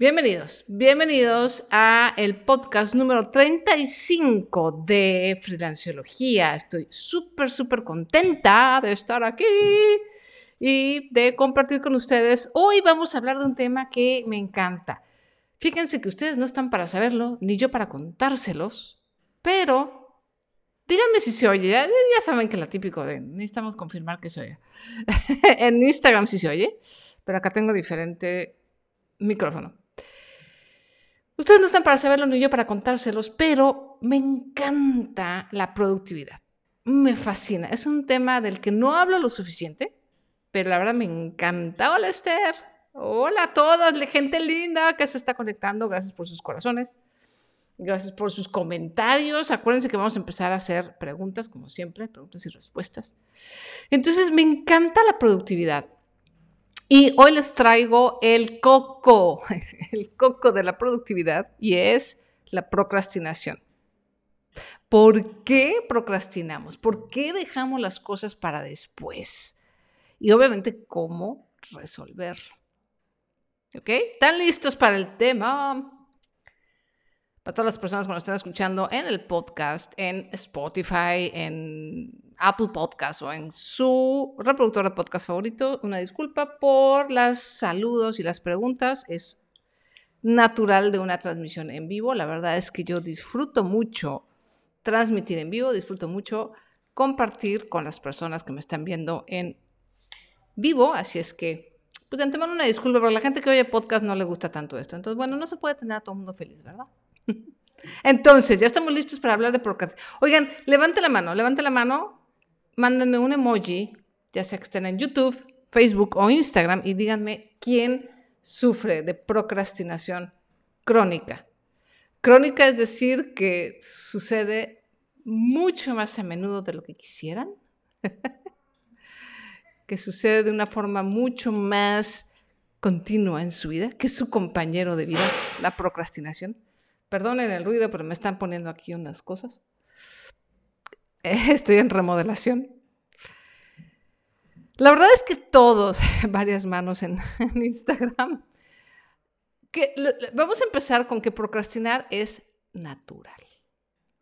Bienvenidos, bienvenidos a el podcast número 35 de Freelanciología. Estoy súper, súper contenta de estar aquí y de compartir con ustedes. Hoy vamos a hablar de un tema que me encanta. Fíjense que ustedes no están para saberlo, ni yo para contárselos, pero díganme si se oye. Ya, saben que la típico de necesitamos confirmar que se oye. en Instagram sí se oye, pero acá tengo diferente micrófono. Ustedes no están para saberlo ni yo para contárselos, pero me encanta la productividad. Me fascina. Es un tema del que no hablo lo suficiente, pero la verdad me encanta. Hola Esther. Hola a todas, gente linda que se está conectando. Gracias por sus corazones. Gracias por sus comentarios. Acuérdense que vamos a empezar a hacer preguntas, como siempre, preguntas y respuestas. Entonces, me encanta la productividad. Y hoy les traigo el coco, el coco de la productividad y es la procrastinación. ¿Por qué procrastinamos? ¿Por qué dejamos las cosas para después? Y obviamente, ¿cómo resolverlo? ¿Ok? ¿Están listos para el tema? Para todas las personas que nos están escuchando en el podcast, en Spotify, en Apple Podcast o en su reproductor de podcast favorito, una disculpa por los saludos y las preguntas. Es natural de una transmisión en vivo. La verdad es que yo disfruto mucho transmitir en vivo, disfruto mucho compartir con las personas que me están viendo en vivo. Así es que, pues de antemano una disculpa, pero a la gente que oye podcast no le gusta tanto esto. Entonces, bueno, no se puede tener a todo el mundo feliz, ¿verdad? Entonces, ya estamos listos para hablar de procrastinación. Oigan, levante la mano, levante la mano, mándenme un emoji, ya sea que estén en YouTube, Facebook o Instagram, y díganme quién sufre de procrastinación crónica. Crónica es decir que sucede mucho más a menudo de lo que quisieran, que sucede de una forma mucho más continua en su vida, que es su compañero de vida, la procrastinación. Perdonen el ruido, pero me están poniendo aquí unas cosas. Estoy en remodelación. La verdad es que todos, varias manos en, Instagram, vamos a empezar con que procrastinar es natural.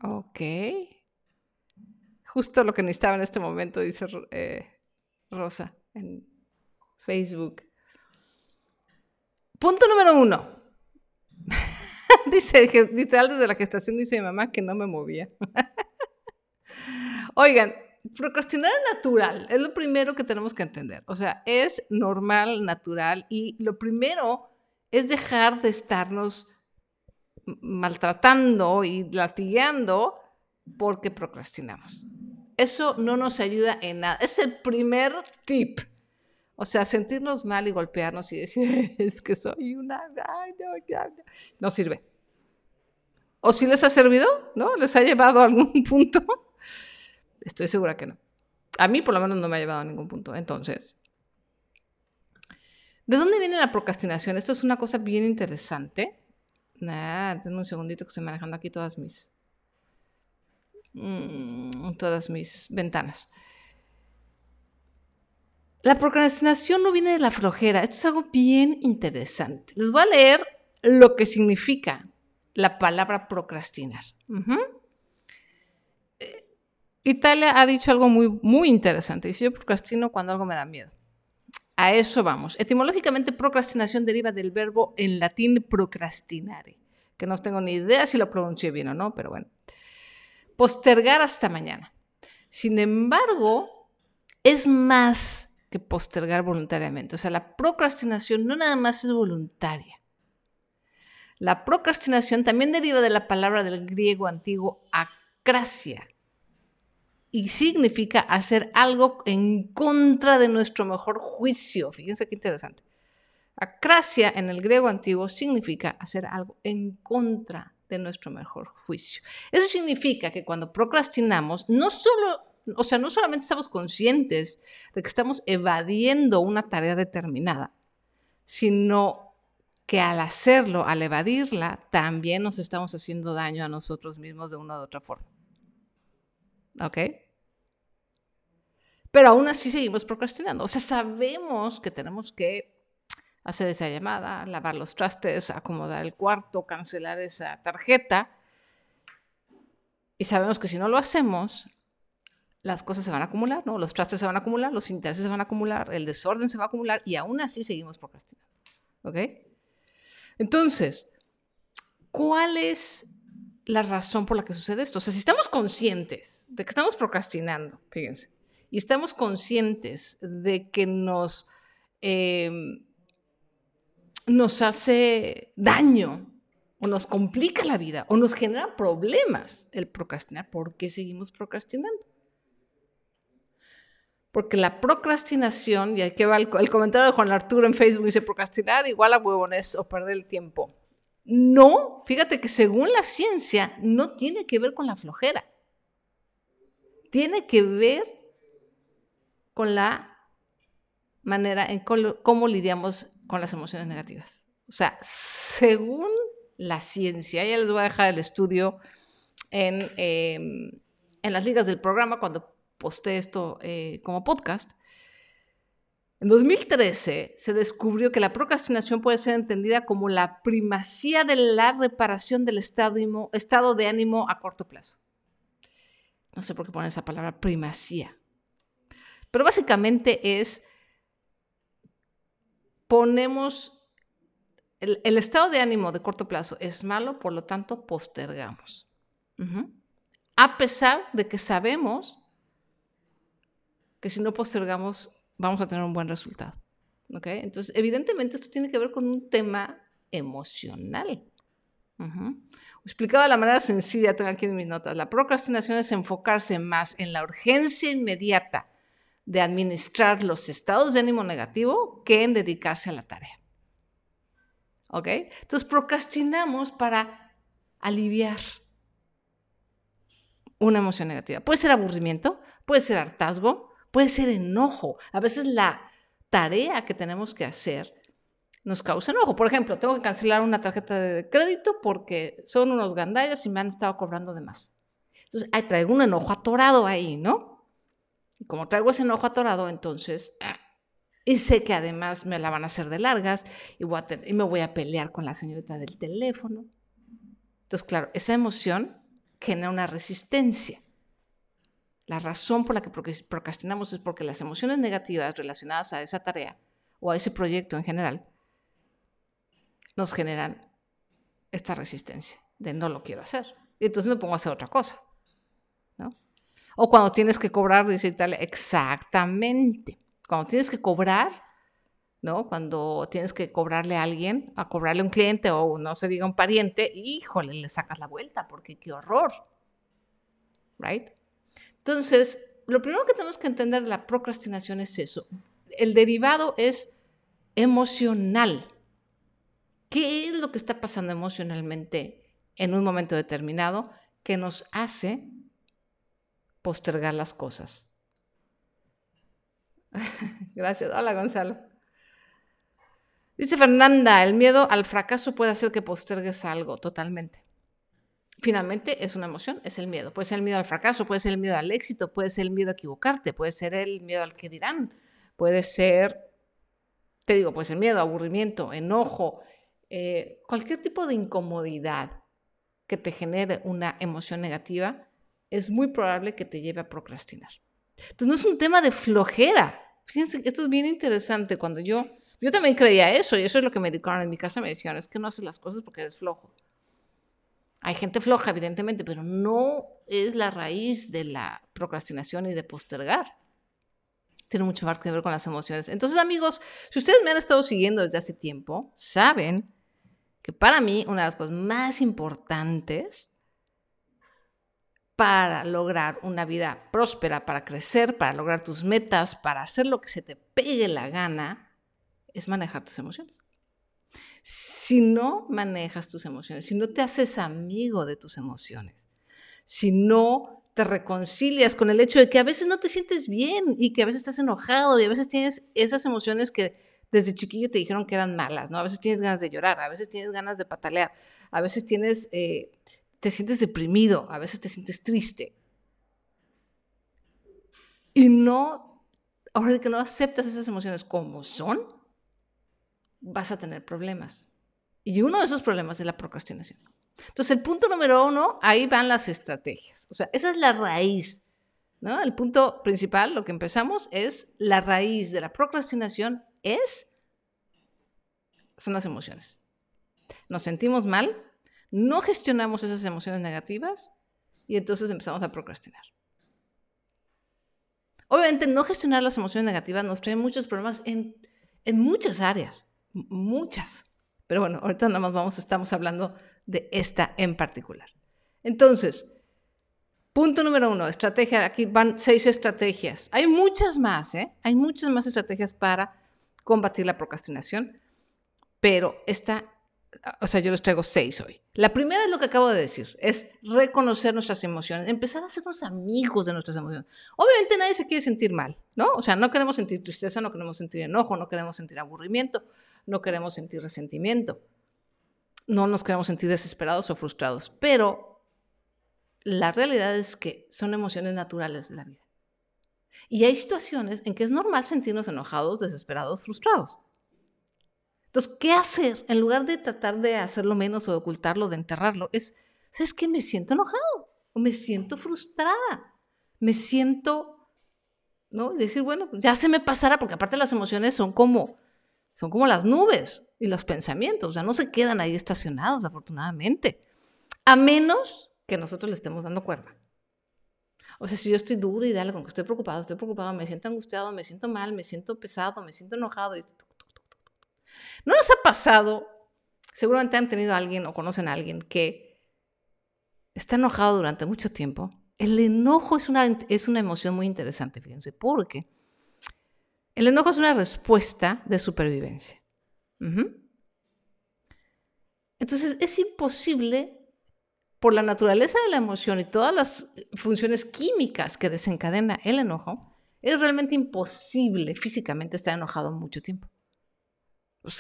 Ok. Justo lo que necesitaba en este momento, dice eh, Rosa en Facebook. Punto número uno. dice, literal desde la gestación dice mi mamá que no me movía. Oigan, procrastinar es natural, es lo primero que tenemos que entender. O sea, es normal, natural y lo primero es dejar de estarnos maltratando y latigueando porque procrastinamos. Eso no nos ayuda en nada. Es el primer tip. O sea, sentirnos mal y golpearnos y decir, es que soy una... No sirve. ¿O si les ha servido? ¿No? ¿Les ha llevado a algún punto? Estoy segura que no. A mí por lo menos no me ha llevado a ningún punto. Entonces, ¿de dónde viene la procrastinación? Esto es una cosa bien interesante. Nah, denme un segundito que estoy manejando aquí todas mis... Mm, todas mis ventanas. La procrastinación no viene de la flojera. Esto es algo bien interesante. Les voy a leer lo que significa la palabra procrastinar. Italia ha dicho algo muy, muy interesante. Dice, yo procrastino cuando algo me da miedo. A eso vamos. Etimológicamente, procrastinación deriva del verbo en latín procrastinare, que no tengo ni idea si lo pronuncié bien o no, pero bueno. Postergar hasta mañana. Sin embargo, es más que postergar voluntariamente. O sea, la procrastinación no nada más es voluntaria. La procrastinación también deriva de la palabra del griego antiguo acracia y significa hacer algo en contra de nuestro mejor juicio. Fíjense qué interesante. Acracia en el griego antiguo significa hacer algo en contra de nuestro mejor juicio. Eso significa que cuando procrastinamos, no solo o sea, no solamente estamos conscientes de que estamos evadiendo una tarea determinada, sino que al hacerlo, al evadirla, también nos estamos haciendo daño a nosotros mismos de una u otra forma. ¿Ok? Pero aún así seguimos procrastinando. O sea, sabemos que tenemos que hacer esa llamada, lavar los trastes, acomodar el cuarto, cancelar esa tarjeta. Y sabemos que si no lo hacemos, las cosas se van a acumular, ¿no? Los trastes se van a acumular, los intereses se van a acumular, el desorden se va a acumular y aún así seguimos procrastinando. ¿Ok? Entonces, ¿cuál es la razón por la que sucede esto? O sea, si estamos conscientes de que estamos procrastinando, fíjense, y estamos conscientes de que nos em, nos hace daño o nos complica la vida o nos genera problemas el procrastinar. ¿Por qué seguimos procrastinando? Porque la procrastinación, y aquí va el, comentario de Juan Arturo en Facebook, dice procrastinar igual a huevones o perder el tiempo. No, fíjate que según la ciencia no tiene que ver con la flojera. Tiene que ver con la manera en cómo lidiamos con las emociones negativas. O sea, según la ciencia, ya les voy a dejar el estudio en, em, en las ligas del programa cuando posté esto eh, como podcast. En 2013 se descubrió que la procrastinación puede ser entendida como la primacía de la reparación del estado, de ánimo a corto plazo. No sé por qué ponen esa palabra primacía. Pero básicamente es ponemos, el, estado de ánimo de corto plazo es malo, por lo tanto postergamos. A pesar de que sabemos que si no postergamos vamos a tener un buen resultado. Entonces, evidentemente esto tiene que ver con un tema emocional. Explicado de la manera sencilla, tengo aquí en mis notas, la procrastinación es enfocarse más en la urgencia inmediata de administrar los estados de ánimo negativo que en dedicarse a la tarea. ¿Ok? Entonces procrastinamos para aliviar una emoción negativa. Puede ser aburrimiento, puede ser hartazgo, puede ser enojo. A veces la tarea que tenemos que hacer nos causa enojo. Por ejemplo, tengo que cancelar una tarjeta de crédito porque son unos gandallas y me han estado cobrando de más. Entonces, traigo un enojo atorado ahí, ¿no? Y como traigo ese enojo atorado, entonces, ah, y sé que además me la van a hacer de largas y, y me voy a pelear con la señorita del teléfono. Entonces, claro, esa emoción genera una resistencia. La razón por la que procrastinamos es porque las emociones negativas relacionadas a esa tarea o a ese proyecto en general nos generan esta resistencia de no lo quiero hacer. Y entonces me pongo a hacer otra cosa. O cuando tienes que cobrar digital, exactamente. Cuando tienes que cobrar, ¿no? Cuando tienes que cobrarle a alguien, a cobrarle a un cliente o no se diga un pariente, híjole, le sacas la vuelta porque qué horror. ¿Right? Entonces, lo primero que tenemos que entender de la procrastinación es eso. El derivado es emocional. ¿Qué es lo que está pasando emocionalmente en un momento determinado que nos hace postergar las cosas. Gracias. Hola, Gonzalo. Dice Fernanda, el miedo al fracaso puede hacer que postergues algo totalmente. Finalmente es una emoción, es el miedo. Puede ser el miedo al fracaso, puede ser el miedo al éxito, puede ser el miedo a equivocarte, puede ser el miedo al que dirán, puede ser, te digo, puede ser miedo, aburrimiento, enojo, eh, cualquier tipo de incomodidad que te genere una emoción negativa es muy probable que te lleve a procrastinar. Entonces no es un tema de flojera. Fíjense, esto es bien interesante. Cuando yo, yo también creía eso, y eso es lo que me dedicaron en mi casa, me decían, es que no haces las cosas porque eres flojo. Hay gente floja, evidentemente, pero no es la raíz de la procrastinación y de postergar. Tiene mucho más que ver con las emociones. Entonces, amigos, si ustedes me han estado siguiendo desde hace tiempo, saben que para mí una de las cosas más importantes para lograr una vida próspera, para crecer, para lograr tus metas, para hacer lo que se te pegue la gana, es manejar tus emociones. Si no manejas tus emociones, si no te haces amigo de tus emociones, si no te reconcilias con el hecho de que a veces no te sientes bien y que a veces estás enojado y a veces tienes esas emociones que desde chiquillo te dijeron que eran malas, ¿no? A veces tienes ganas de llorar, a veces tienes ganas de patalear, a veces tienes eh, te sientes deprimido, a veces te sientes triste. Y no, ahora que no aceptas esas emociones como son, vas a tener problemas. Y uno de esos problemas es la procrastinación. Entonces, el punto número uno, ahí van las estrategias. O sea, esa es la raíz. ¿no? El punto principal, lo que empezamos, es la raíz de la procrastinación es, son las emociones. Nos sentimos mal, no gestionamos esas emociones negativas y entonces empezamos a procrastinar. Obviamente, no gestionar las emociones negativas nos trae muchos problemas en, en muchas áreas, muchas. Pero bueno, ahorita nada más vamos, estamos hablando de esta en particular. Entonces, punto número uno, estrategia. Aquí van seis estrategias. Hay muchas más, ¿eh? Hay muchas más estrategias para combatir la procrastinación, pero esta o sea, yo les traigo seis hoy. La primera es lo que acabo de decir, es reconocer nuestras emociones, empezar a hacernos amigos de nuestras emociones. Obviamente nadie se quiere sentir mal, ¿no? O sea, no queremos sentir tristeza, no queremos sentir enojo, no queremos sentir aburrimiento, no queremos sentir resentimiento, no nos queremos sentir desesperados o frustrados, pero la realidad es que son emociones naturales de la vida. Y hay situaciones en que es normal sentirnos enojados, desesperados, frustrados. Entonces, ¿qué hacer? En lugar de tratar de hacerlo menos o de ocultarlo, de enterrarlo, es, ¿sabes qué? Me siento enojado o me siento frustrada, me siento, ¿no? Y decir, bueno, ya se me pasará, porque aparte las emociones son como, son como las nubes y los pensamientos, o sea, no se quedan ahí estacionados, afortunadamente, a menos que nosotros le estemos dando cuerda. O sea, si yo estoy duro y dale con que estoy preocupado, estoy preocupado, me siento angustiado, me siento mal, me siento pesado, me siento enojado, y ¿No nos ha pasado? Seguramente han tenido alguien o conocen a alguien que está enojado durante mucho tiempo. El enojo es una, es una emoción muy interesante, fíjense, porque el enojo es una respuesta de supervivencia. Entonces es imposible, por la naturaleza de la emoción y todas las funciones químicas que desencadena el enojo, es realmente imposible físicamente estar enojado mucho tiempo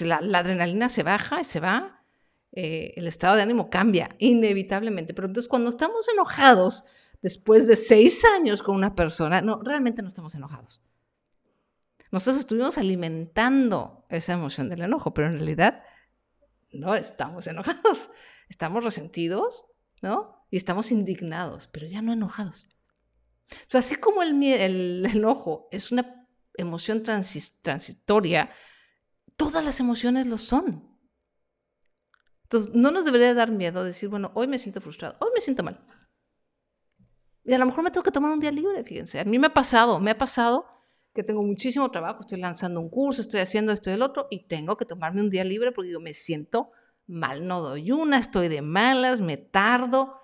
la, adrenalina se baja y se va, eh, el estado de ánimo cambia inevitablemente. Pero entonces cuando estamos enojados, después de seis años con una persona, no, realmente no estamos enojados. Nosotros estuvimos alimentando esa emoción del enojo, pero en realidad no estamos enojados. Estamos resentidos, ¿no? Y estamos indignados, pero ya no enojados. O así como el, el enojo es una emoción transitoria, todas las emociones lo son. Entonces, no nos debería dar miedo decir, bueno, hoy me siento frustrado, hoy me siento mal. Y a lo mejor me tengo que tomar un día libre, fíjense. A mí me ha pasado, me ha pasado que tengo muchísimo trabajo, estoy lanzando un curso, estoy haciendo esto y el otro, y tengo que tomarme un día libre porque digo, me siento mal, no doy una, estoy de malas, me tardo.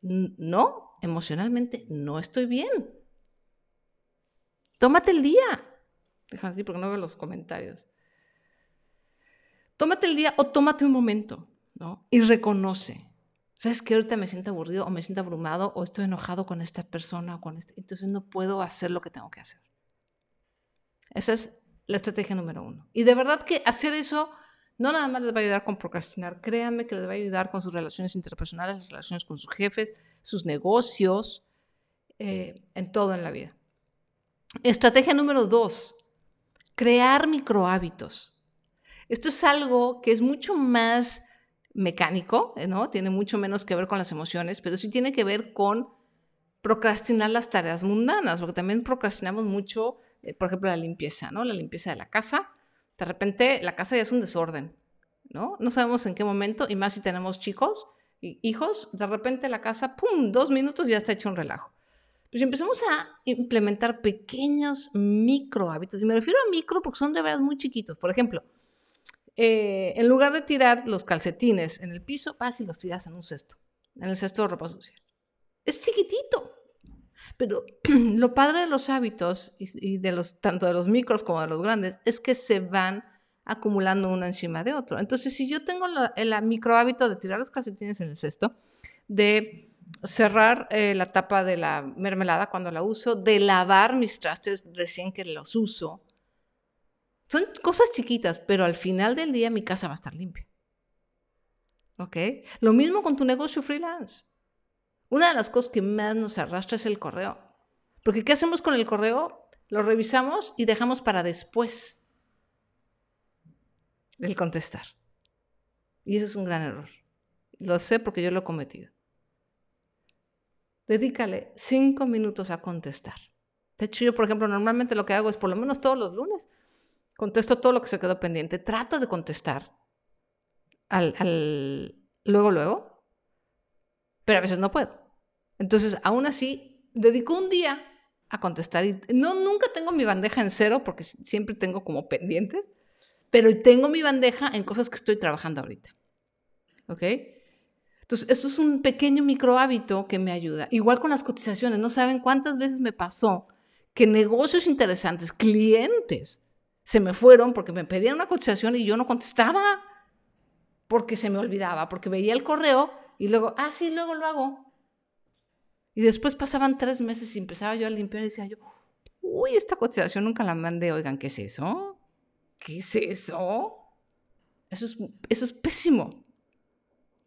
No, emocionalmente no estoy bien. Tómate el día. Déjame así porque no veo los comentarios. Tómate el día o tómate un momento, ¿no? Y reconoce. ¿Sabes que ahorita me siento aburrido o me siento abrumado o estoy enojado con esta persona o con este? Entonces no puedo hacer lo que tengo que hacer. Esa es la estrategia número uno. Y de verdad que hacer eso no nada más les va a ayudar con procrastinar, créanme que les va a ayudar con sus relaciones interpersonales, las relaciones con sus jefes, sus negocios, eh, en todo en la vida. Estrategia número dos, crear microhábitos. Esto es algo que es mucho más mecánico, eh, ¿no? Tiene mucho menos que ver con las emociones, pero sí tiene que ver con procrastinar las tareas mundanas, porque también procrastinamos mucho, por ejemplo, la limpieza, ¿no? La limpieza de la casa. De repente la casa ya es un desorden, ¿no? No sabemos en qué momento, y más si tenemos chicos y hijos, de repente la casa, ¡pum!, dos minutos ya está hecho un relajo. Pues empezamos a implementar pequeños micro hábitos, y me refiero a micro porque son de verdad muy chiquitos. Por ejemplo, eh, en lugar de tirar los calcetines en el piso, vas y los tiras en un cesto, en el cesto de ropa sucia. Es chiquitito. Pero lo padre de los hábitos, y, de los, tanto de los micros como de los grandes, es que se van acumulando uno encima de otro. Entonces, si yo tengo el micro hábito de tirar los calcetines en el cesto, de cerrar eh, la tapa de la mermelada cuando la uso, de lavar mis trastes recién que los uso, son cosas chiquitas, pero al final del día mi casa va a estar limpia. ¿Ok? Lo mismo con tu negocio freelance. Una de las cosas que más nos arrastra es el correo. Porque ¿qué hacemos con el correo? Lo revisamos y dejamos para después. el contestar. Y eso es un gran error. Lo sé porque yo lo he cometido. Dedícale cinco minutos a contestar. De hecho, yo, por ejemplo, normalmente lo que hago es por lo menos todos los lunes, contesto todo lo que se quedó pendiente. Trato de contestar al, luego, luego, pero a veces no puedo. Entonces, aún así, dedico un día a contestar. Y no, nunca tengo mi bandeja en cero porque siempre tengo como pendientes, pero tengo mi bandeja en cosas que estoy trabajando ahorita. ¿Ok? Entonces, esto es un pequeño micro hábito que me ayuda. Igual con las cotizaciones, no saben cuántas veces me pasó que negocios interesantes, clientes, se me fueron porque me pedían una cotización y yo no contestaba porque se me olvidaba, porque veía el correo y luego, ah, sí, luego lo hago. Y después pasaban tres meses y empezaba yo a limpiar y decía yo, uy, esta cotización nunca la mandé, oigan, ¿qué es eso? ¿Qué es eso? Eso es, eso es pésimo.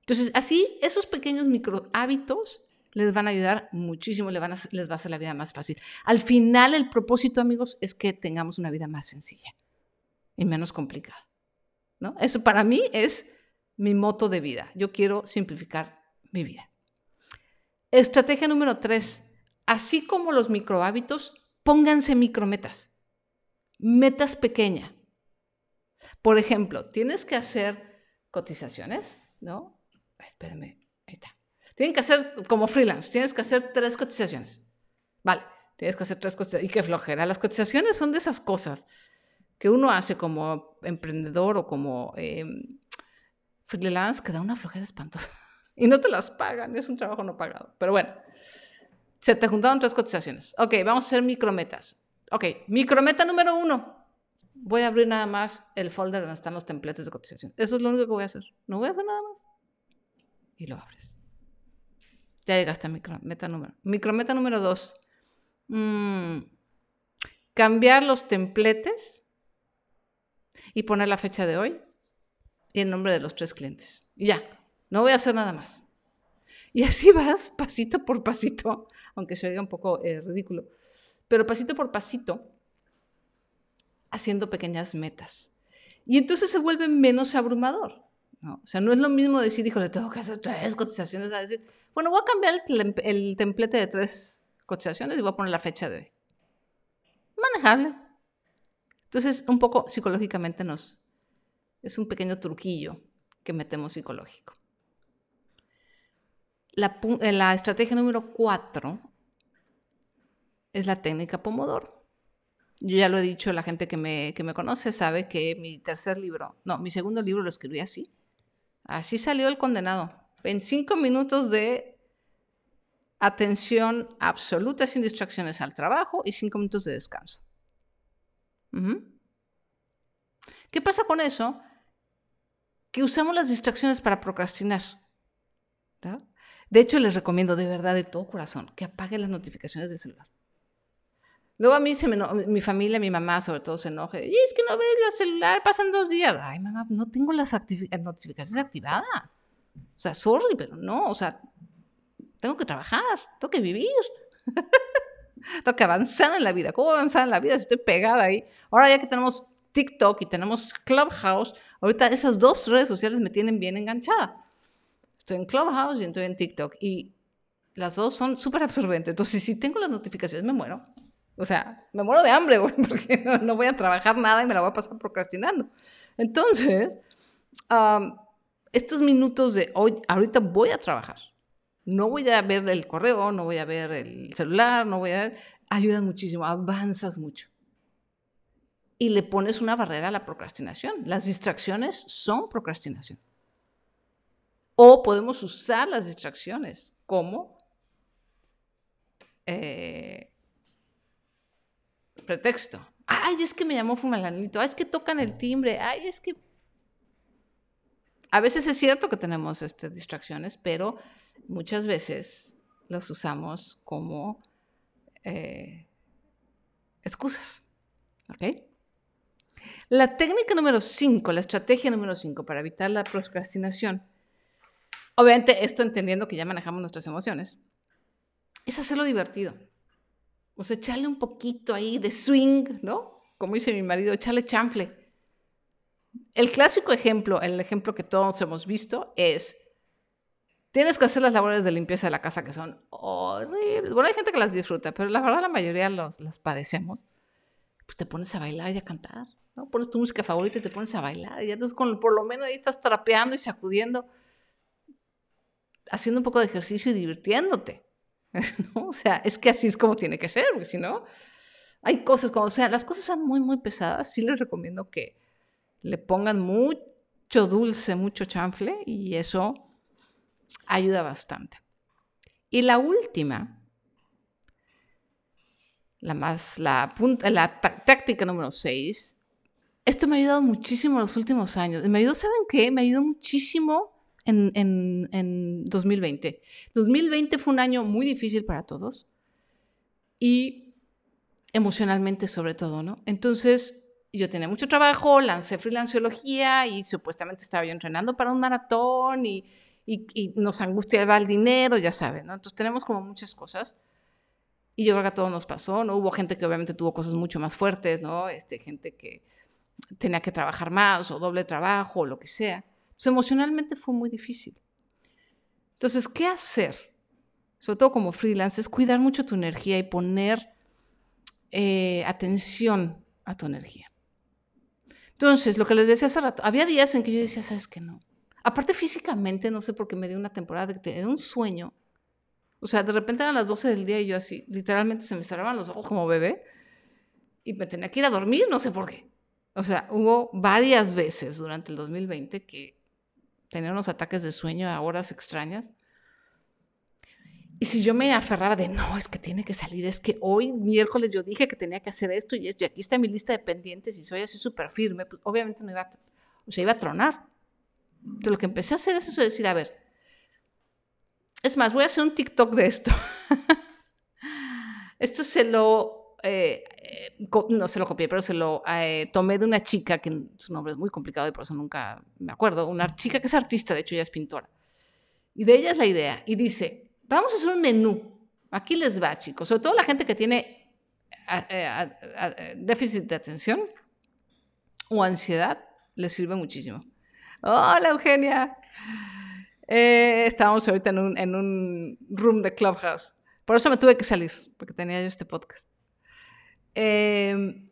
Entonces, así, esos pequeños micro hábitos les van a ayudar muchísimo, les, van les va a hacer la vida más fácil. Al final, el propósito, amigos, es que tengamos una vida más sencilla y menos complicada. ¿no? Eso para mí es mi moto de vida. Yo quiero simplificar mi vida. Estrategia número tres, así como los micro hábitos, pónganse micrometas, metas pequeñas. Por ejemplo, tienes que hacer cotizaciones, ¿no? Espérenme, ahí está. Tienen que hacer como freelance, tienes que hacer tres cotizaciones. Vale, tienes que hacer tres cotizaciones. Y qué flojera. Las cotizaciones son de esas cosas que uno hace como emprendedor o como em, freelance que da una flojera espantosa y no te las pagan, es un trabajo no pagado. Pero bueno, se te juntaron tres cotizaciones. Ok, vamos a hacer micrometas. Ok, micrometa número uno. Voy a abrir nada más el folder donde están los templates de cotización. Eso es lo único que voy a hacer. No voy a hacer nada más. Y lo abres. Ya llegaste a micrometa número. Micrometa número dos. Mm, cambiar los templates y poner la fecha de hoy y el nombre de los tres clientes. Y ya, no voy a hacer nada más. Y así vas, pasito por pasito, aunque se oiga un poco eh, ridículo, pero pasito por pasito, haciendo pequeñas metas. Y entonces se vuelve menos abrumador. ¿no? O sea, no es lo mismo decir, híjole, tengo que hacer tres cotizaciones, a decir, bueno, voy a cambiar el, el templete de tres cotizaciones y voy a poner la fecha de hoy. Manejable. Entonces, un poco psicológicamente nos... Es un pequeño truquillo que metemos psicológico. Eh, la, estrategia número cuatro es la técnica Pomodoro. Yo ya lo he dicho, la gente que me, que me conoce sabe que mi tercer libro, no, mi segundo libro lo escribí así. Así salió el condenado. 25 minutos de atención absoluta sin distracciones al trabajo y 5 minutos de descanso. ¿Qué pasa con eso? Que usamos las distracciones para procrastinar. De hecho, les recomiendo de verdad, de todo corazón, que apaguen las notificaciones del celular. Luego a mí, se me, mi familia, mi mamá sobre todo se enoje. Y es que no ves el celular, pasan dos días. Ay, mamá, no tengo las notificaciones activadas. O sea, sorry, pero no, o sea, tengo que trabajar, tengo que vivir. tengo que avanzar en la vida. ¿Cómo avanzar en la vida si estoy pegada ahí? Ahora ya que tenemos TikTok y tenemos Clubhouse, ahorita esas dos redes sociales me tienen bien enganchada. Estoy en Clubhouse y estoy en TikTok. Y las dos son súper absorbentes. Entonces, si tengo las notificaciones, me muero. O sea, me muero de hambre, güey, porque no, voy a trabajar nada y me la voy a pasar procrastinando. Entonces, estos minutos de hoy, ahorita voy a trabajar. No voy a ver el correo, no voy a ver el celular, no voy a... Ayudan muchísimo, avanzas mucho. Y le pones una barrera a la procrastinación. Las distracciones son procrastinación. O podemos usar las distracciones como eh, pretexto. Ay, es que me llamó fumalanito. Ay, es que tocan el timbre. Ay, es que... A veces es cierto que tenemos este, distracciones, pero muchas veces las usamos como eh, excusas. ¿Ok? La técnica número 5, la estrategia número 5 para evitar la procrastinación Obviamente, esto entendiendo que ya manejamos nuestras emociones, es hacerlo divertido. O sea, echarle un poquito ahí de swing, ¿no? Como dice mi marido, echarle chanfle. el clásico ejemplo, el ejemplo que todos hemos visto es, tienes que hacer las labores de limpieza de la casa que son horribles. Bueno, hay gente que las disfruta, pero la verdad la mayoría las padecemos. Pues te pones a bailar y a cantar, Pones tu música favorita y te pones a bailar. Y entonces con, por lo menos ahí estás trapeando y sacudiendo, haciendo un poco de ejercicio y divirtiéndote. O sea, es que así es como tiene que ser, porque si no, hay cosas como, o sea, las cosas son muy, muy pesadas, sí les recomiendo que le pongan mucho dulce, mucho chanfle y eso ayuda bastante. Y la última, la más, la, punta, la táctica número 6, esto me ha ayudado muchísimo en los últimos años. Me ayudó, ¿saben qué? Me ayudó muchísimo en, en, en 2020. 2020 fue un año muy difícil para todos y emocionalmente sobre todo, ¿no? Entonces, yo tenía mucho trabajo, lancé freelanciología y supuestamente estaba yo entrenando para un maratón y, y, nos angustiaba el dinero, ya saben, ¿no? Entonces tenemos como muchas cosas. Y yo creo que a todos nos pasó, ¿no? Hubo gente que obviamente tuvo cosas mucho más fuertes, ¿no? Este, gente que tenía que trabajar más o doble trabajo o lo que sea. Entonces emocionalmente fue muy difícil. Entonces, ¿qué hacer? Sobre todo como freelance, es cuidar mucho tu energía y poner eh, atención a tu energía. Entonces, lo que les decía hace rato, había días en que yo decía, ¿sabes qué no? Aparte físicamente, no sé por qué me dio una temporada de tener un sueño. O sea, de repente eran las 12 del día y yo así, literalmente se me cerraban los ojos como bebé y me tenía que ir a dormir, no sé por qué. O sea, hubo varias veces durante el 2020 que tenía unos ataques de sueño a horas extrañas y si yo me aferraba de, no, es que tiene que salir, es que hoy miércoles yo dije que tenía que hacer esto y esto, y aquí está mi lista de pendientes y soy así súper firme, pues obviamente no iba a, o sea, iba a tronar. Entonces lo que empecé a hacer es eso, de decir, a ver, es más, voy a hacer un TikTok de esto. esto se lo, eh, eh, no se lo copié, pero se lo eh, tomé de una chica, que su nombre es muy complicado y por eso nunca me acuerdo, una chica que es artista, de hecho ella es pintora. Y de ella es la idea, y dice, Vamos a hacer un menú. Aquí les va, chicos. Sobre todo la gente que tiene eh, déficit de atención o ansiedad, les sirve muchísimo. Hola, Eugenia. Eh, estábamos ahorita en un, en un room de Clubhouse. Por eso me tuve que salir, porque tenía yo este podcast. Em,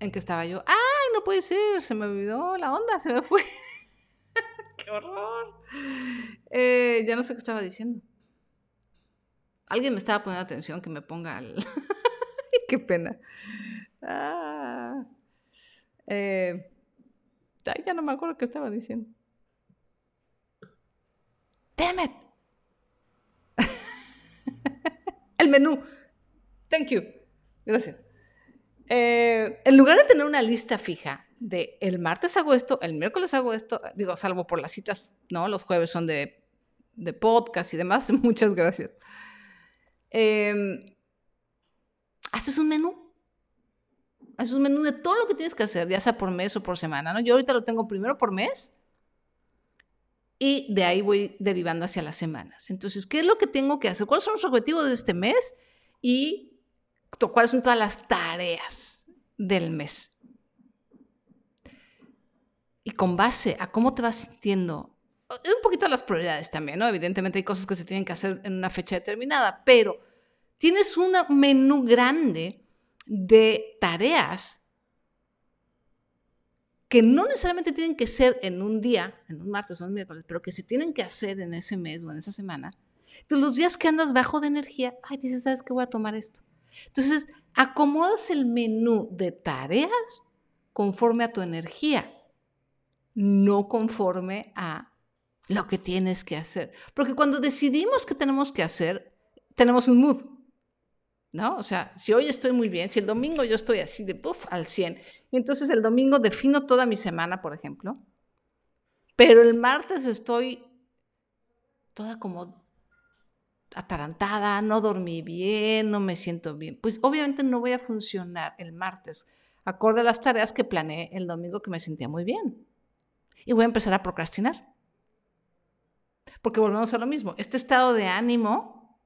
¿En qué estaba yo? ¡Ay, no puede ser! Se me olvidó la onda, se me fue. ¡Qué horror! Eh, ya no sé qué estaba diciendo. Alguien me estaba poniendo atención que me ponga al... ¡Qué pena! Ah, eh, ya no me acuerdo qué estaba diciendo. ¡Damn it! El menú. Thank you. Gracias. Eh, en lugar de tener una lista fija de el martes hago esto, el miércoles hago esto, digo, salvo por las citas, ¿no? Los jueves son de, de podcast y demás, muchas gracias. Em, haces un menú. Haces un menú de todo lo que tienes que hacer, ya sea por mes o por semana, ¿no? Yo ahorita lo tengo primero por mes y de ahí voy derivando hacia las semanas. Entonces, ¿qué es lo que tengo que hacer? ¿Cuáles son los objetivos de este mes? Y cuáles son todas las tareas del mes y con base a cómo te vas sintiendo, es un poquito las prioridades también, ¿no? Evidentemente hay cosas que se tienen que hacer en una fecha determinada, pero tienes un menú grande de tareas que no necesariamente tienen que ser en un día, en un martes o un miércoles, pero que se tienen que hacer en ese mes o en esa semana. Entonces, los días que andas bajo de energía, ay, dices, ¿sabes qué? Voy a tomar esto. Entonces, acomodas el menú de tareas conforme a tu energía no conforme a lo que tienes que hacer. Porque cuando decidimos qué tenemos que hacer, tenemos un mood. ¿No? O sea, si hoy estoy muy bien, si el domingo yo estoy así de puff al 100, y entonces el domingo defino toda mi semana, por ejemplo, pero el martes estoy toda como atarantada, no dormí bien, no me siento bien, pues obviamente no voy a funcionar el martes acorde a las tareas que planeé el domingo que me sentía muy bien y voy a empezar a procrastinar. Porque volvemos a lo mismo, este estado de ánimo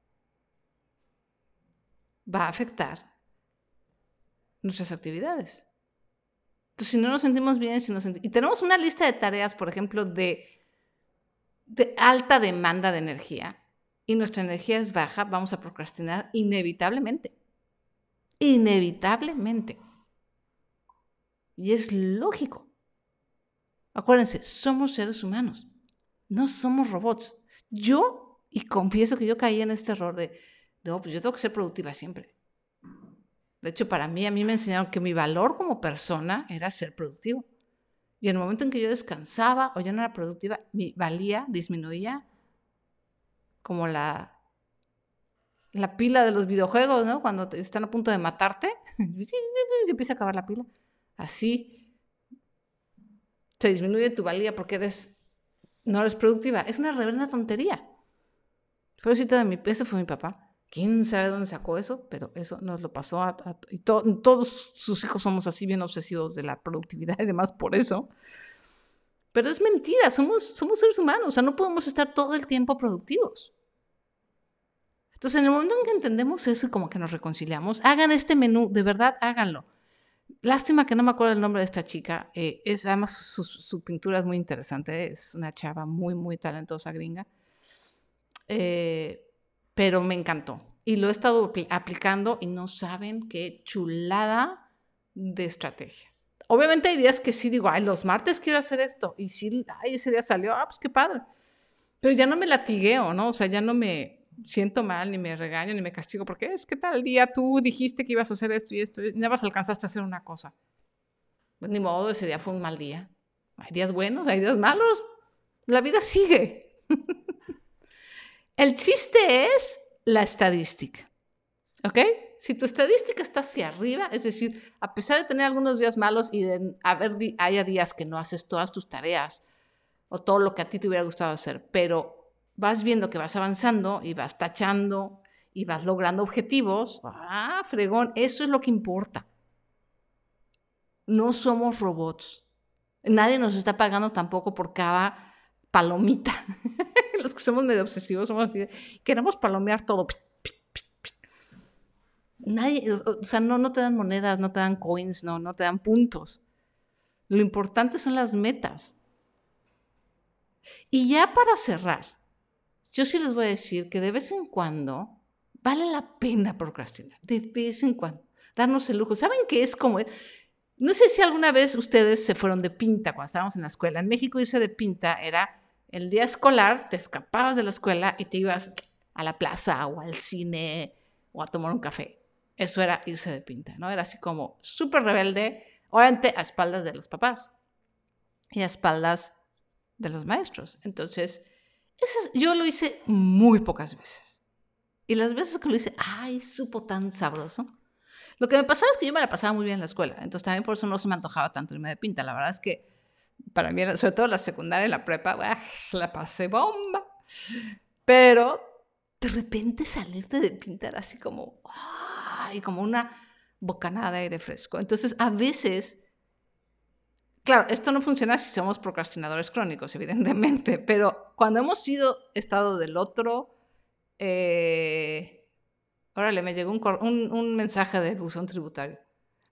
va a afectar nuestras actividades. Entonces, si no nos sentimos bien, si nos y tenemos una lista de tareas, por ejemplo, de, de alta demanda de energía, y nuestra energía es baja, vamos a procrastinar inevitablemente. Inevitablemente. Y es lógico. Acuérdense, somos seres humanos, no somos robots. Yo, y confieso que yo caí en este error de, no, pues yo tengo que ser productiva siempre. De hecho, para mí, a mí me enseñaron que mi valor como persona era ser productivo. Y en el momento en que yo descansaba o ya no era productiva, mi valía disminuía como la, la pila de los videojuegos, ¿no? Cuando están a punto de matarte, se empieza a acabar la pila. Así se disminuye tu valía porque eres, no eres productiva. Es una reverenda tontería. de mi, ese fue mi papá. ¿Quién sabe dónde sacó eso? Pero eso nos lo pasó a... y todos sus hijos somos así bien obsesivos de la productividad y demás por eso. Pero es mentira, somos, somos seres humanos, o sea, no podemos estar todo el tiempo productivos. Entonces, en el momento en que entendemos eso y como que nos reconciliamos, hagan este menú, de verdad, háganlo. Lástima que no me acuerdo el nombre de esta chica. Eh, es, además, su, pintura es muy interesante. Es una chava muy, muy talentosa gringa. Eh, pero me encantó. Y lo he estado aplicando y no saben qué chulada de estrategia. Obviamente hay días que sí digo, ay, los martes quiero hacer esto. Y sí, ay, ese día salió, ah, pues qué padre. Pero ya no me latigueo, ¿no? O sea, ya no me, siento mal, ni me regaño, ni me castigo, porque es que tal día tú dijiste que ibas a hacer esto y esto, y nada más alcanzaste a hacer una cosa. Pues ni modo, ese día fue un mal día. Hay días buenos, hay días malos. La vida sigue. El chiste es la estadística. ¿Ok? Si tu estadística está hacia arriba, es decir, a pesar de tener algunos días malos y de haber haya días que no haces todas tus tareas o todo lo que a ti te hubiera gustado hacer, pero vas viendo que vas avanzando y vas tachando y vas logrando objetivos, ah, fregón, eso es lo que importa. No somos robots. Nadie nos está pagando tampoco por cada palomita. Los que somos medio obsesivos somos así, queremos palomear todo. Nadie, o sea, no, no te dan monedas, no te dan coins, no, no te dan puntos. Lo importante son las metas. Y ya para cerrar, yo sí les voy a decir que de vez en cuando vale la pena procrastinar, de vez en cuando, darnos el lujo. ¿Saben qué es como... No sé si alguna vez ustedes se fueron de pinta cuando estábamos en la escuela. En México irse de pinta era el día escolar, te escapabas de la escuela y te ibas a la plaza o al cine o a tomar un café. Eso era irse de pinta, ¿no? Era así como súper rebelde, obviamente a espaldas de los papás y a espaldas de los maestros. Entonces, yo lo hice muy pocas veces. Y las veces que lo hice, ay, supo tan sabroso. Lo que me pasaba es que yo me la pasaba muy bien en la escuela, entonces también por eso no se me antojaba tanto irme de pinta. La verdad es que para mí, sobre todo la secundaria y la prepa, la pasé bomba. Pero de repente salirte de pinta era así como, ay, como una bocanada de aire fresco. Entonces, a veces Claro, esto no funciona si somos procrastinadores crónicos, evidentemente, pero cuando hemos sido estado del otro, eh, órale, me llegó un, mensaje del buzón tributario.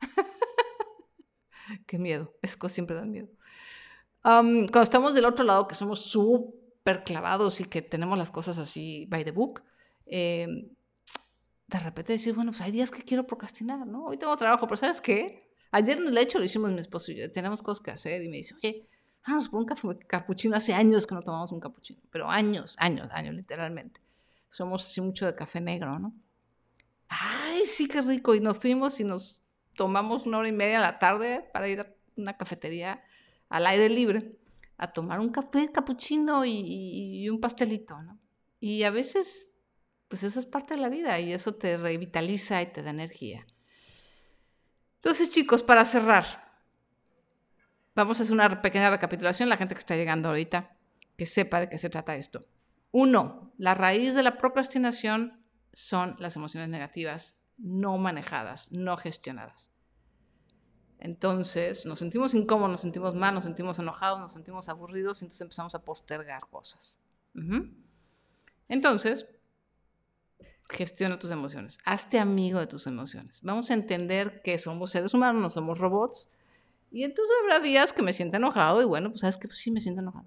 Qué miedo, esco siempre dan miedo. cuando estamos del otro lado, que somos súper clavados y que tenemos las cosas así by the book, em, de repente decir, bueno, pues hay días que quiero procrastinar, ¿no? Hoy tengo trabajo, pero ¿sabes qué? Ayer en el hecho lo hicimos mi esposo y yo, tenemos cosas que hacer y me dice, oye, vamos por un capuchino. Hace años que no tomamos un capuchino, pero años, años, años, literalmente. Somos así mucho de café negro, ¿no? Ay, sí, qué rico. Y nos fuimos y nos tomamos una hora y media a la tarde para ir a una cafetería al aire libre a tomar un café capuchino y, y un pastelito, ¿no? Y a veces, pues eso es parte de la vida y eso te revitaliza y te da energía. Entonces, chicos, para cerrar, vamos a hacer una pequeña recapitulación, la gente que está llegando ahorita, que sepa de qué se trata esto. Uno, la raíz de la procrastinación son las emociones negativas no manejadas, no gestionadas. Entonces, nos sentimos incómodos, nos sentimos mal, nos sentimos enojados, nos sentimos aburridos, y entonces empezamos a postergar cosas. Entonces, gestiona tus emociones. Hazte amigo de tus emociones. Vamos a entender que somos seres humanos, no somos robots Y entonces habrá días que me siento enojado y bueno, pues sabes que pues sí me siento enojado.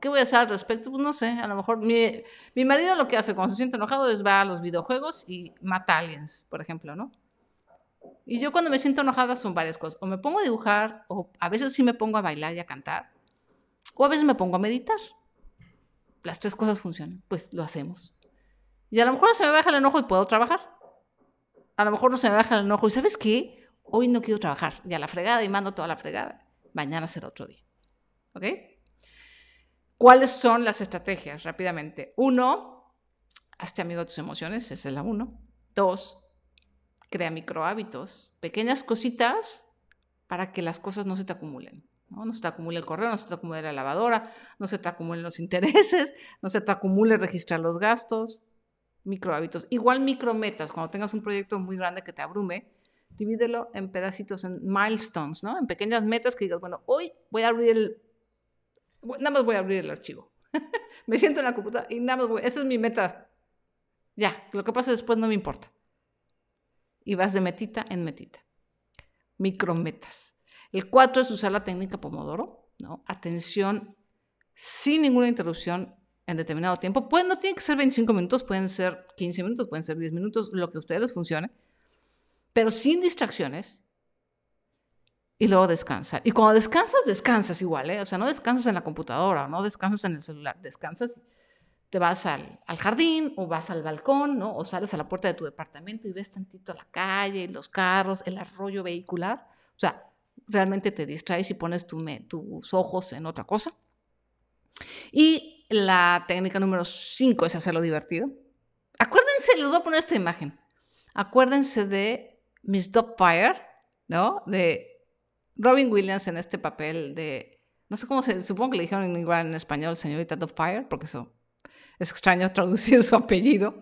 ¿Qué voy a hacer al respecto? Pues no sé, a lo mejor mi, mi marido lo que hace cuando se siente enojado es va a los videojuegos y mata aliens, por ejemplo, ¿no? Y yo cuando me siento enojada son varias cosas. O me pongo a dibujar, o a veces sí me pongo a bailar y a cantar, o a veces me pongo a meditar. Las tres cosas funcionan, pues lo hacemos. Y a lo mejor se me baja el enojo y puedo trabajar. A lo mejor no se me baja el enojo y ¿sabes qué? Hoy no quiero trabajar. Ya la fregada y mando toda la fregada. Mañana será otro día. ¿Ok? ¿Cuáles son las estrategias? Rápidamente. Uno, hazte amigo de tus emociones, esa es la uno. Dos, crea micro hábitos, pequeñas cositas para que las cosas no se te acumulen. ¿no? no se te acumule el correo, no se te acumule la lavadora, no se te acumulen los intereses, no se te acumule registrar los gastos. Micro hábitos. Igual micro metas. Cuando tengas un proyecto muy grande que te abrume, divídelo en pedacitos, en milestones, ¿no? En pequeñas metas que digas, bueno, hoy voy a abrir el... Nada más voy a abrir el archivo. me siento en la computadora y nada más voy... Esa es mi meta. Ya, lo que pase después no me importa. Y vas de metita en metita. Micrometas. El cuatro es usar la técnica Pomodoro, ¿no? Atención sin ninguna interrupción en determinado tiempo. Pues no tiene que ser 25 minutos, pueden ser 15 minutos, pueden ser 10 minutos, lo que a ustedes les funcione pero sin distracciones. Y luego descansar. Y cuando descansas, descansas igual, ¿eh? O sea, no descansas en la computadora, no descansas en el celular, descansas, te vas al, jardín o vas al balcón, ¿no? O sales a la puerta de tu departamento y ves tantito la calle, los carros, el arroyo vehicular. O sea, realmente te distraes y pones tu tus ojos en otra cosa. Y la técnica número 5 es hacerlo divertido. Acuérdense, les voy a poner esta imagen. Acuérdense de Miss Doubtfire, ¿no? De Robin Williams en este papel de, no sé cómo se, supongo que le dijeron igual en español, señorita Doubtfire, porque eso es extraño traducir su apellido,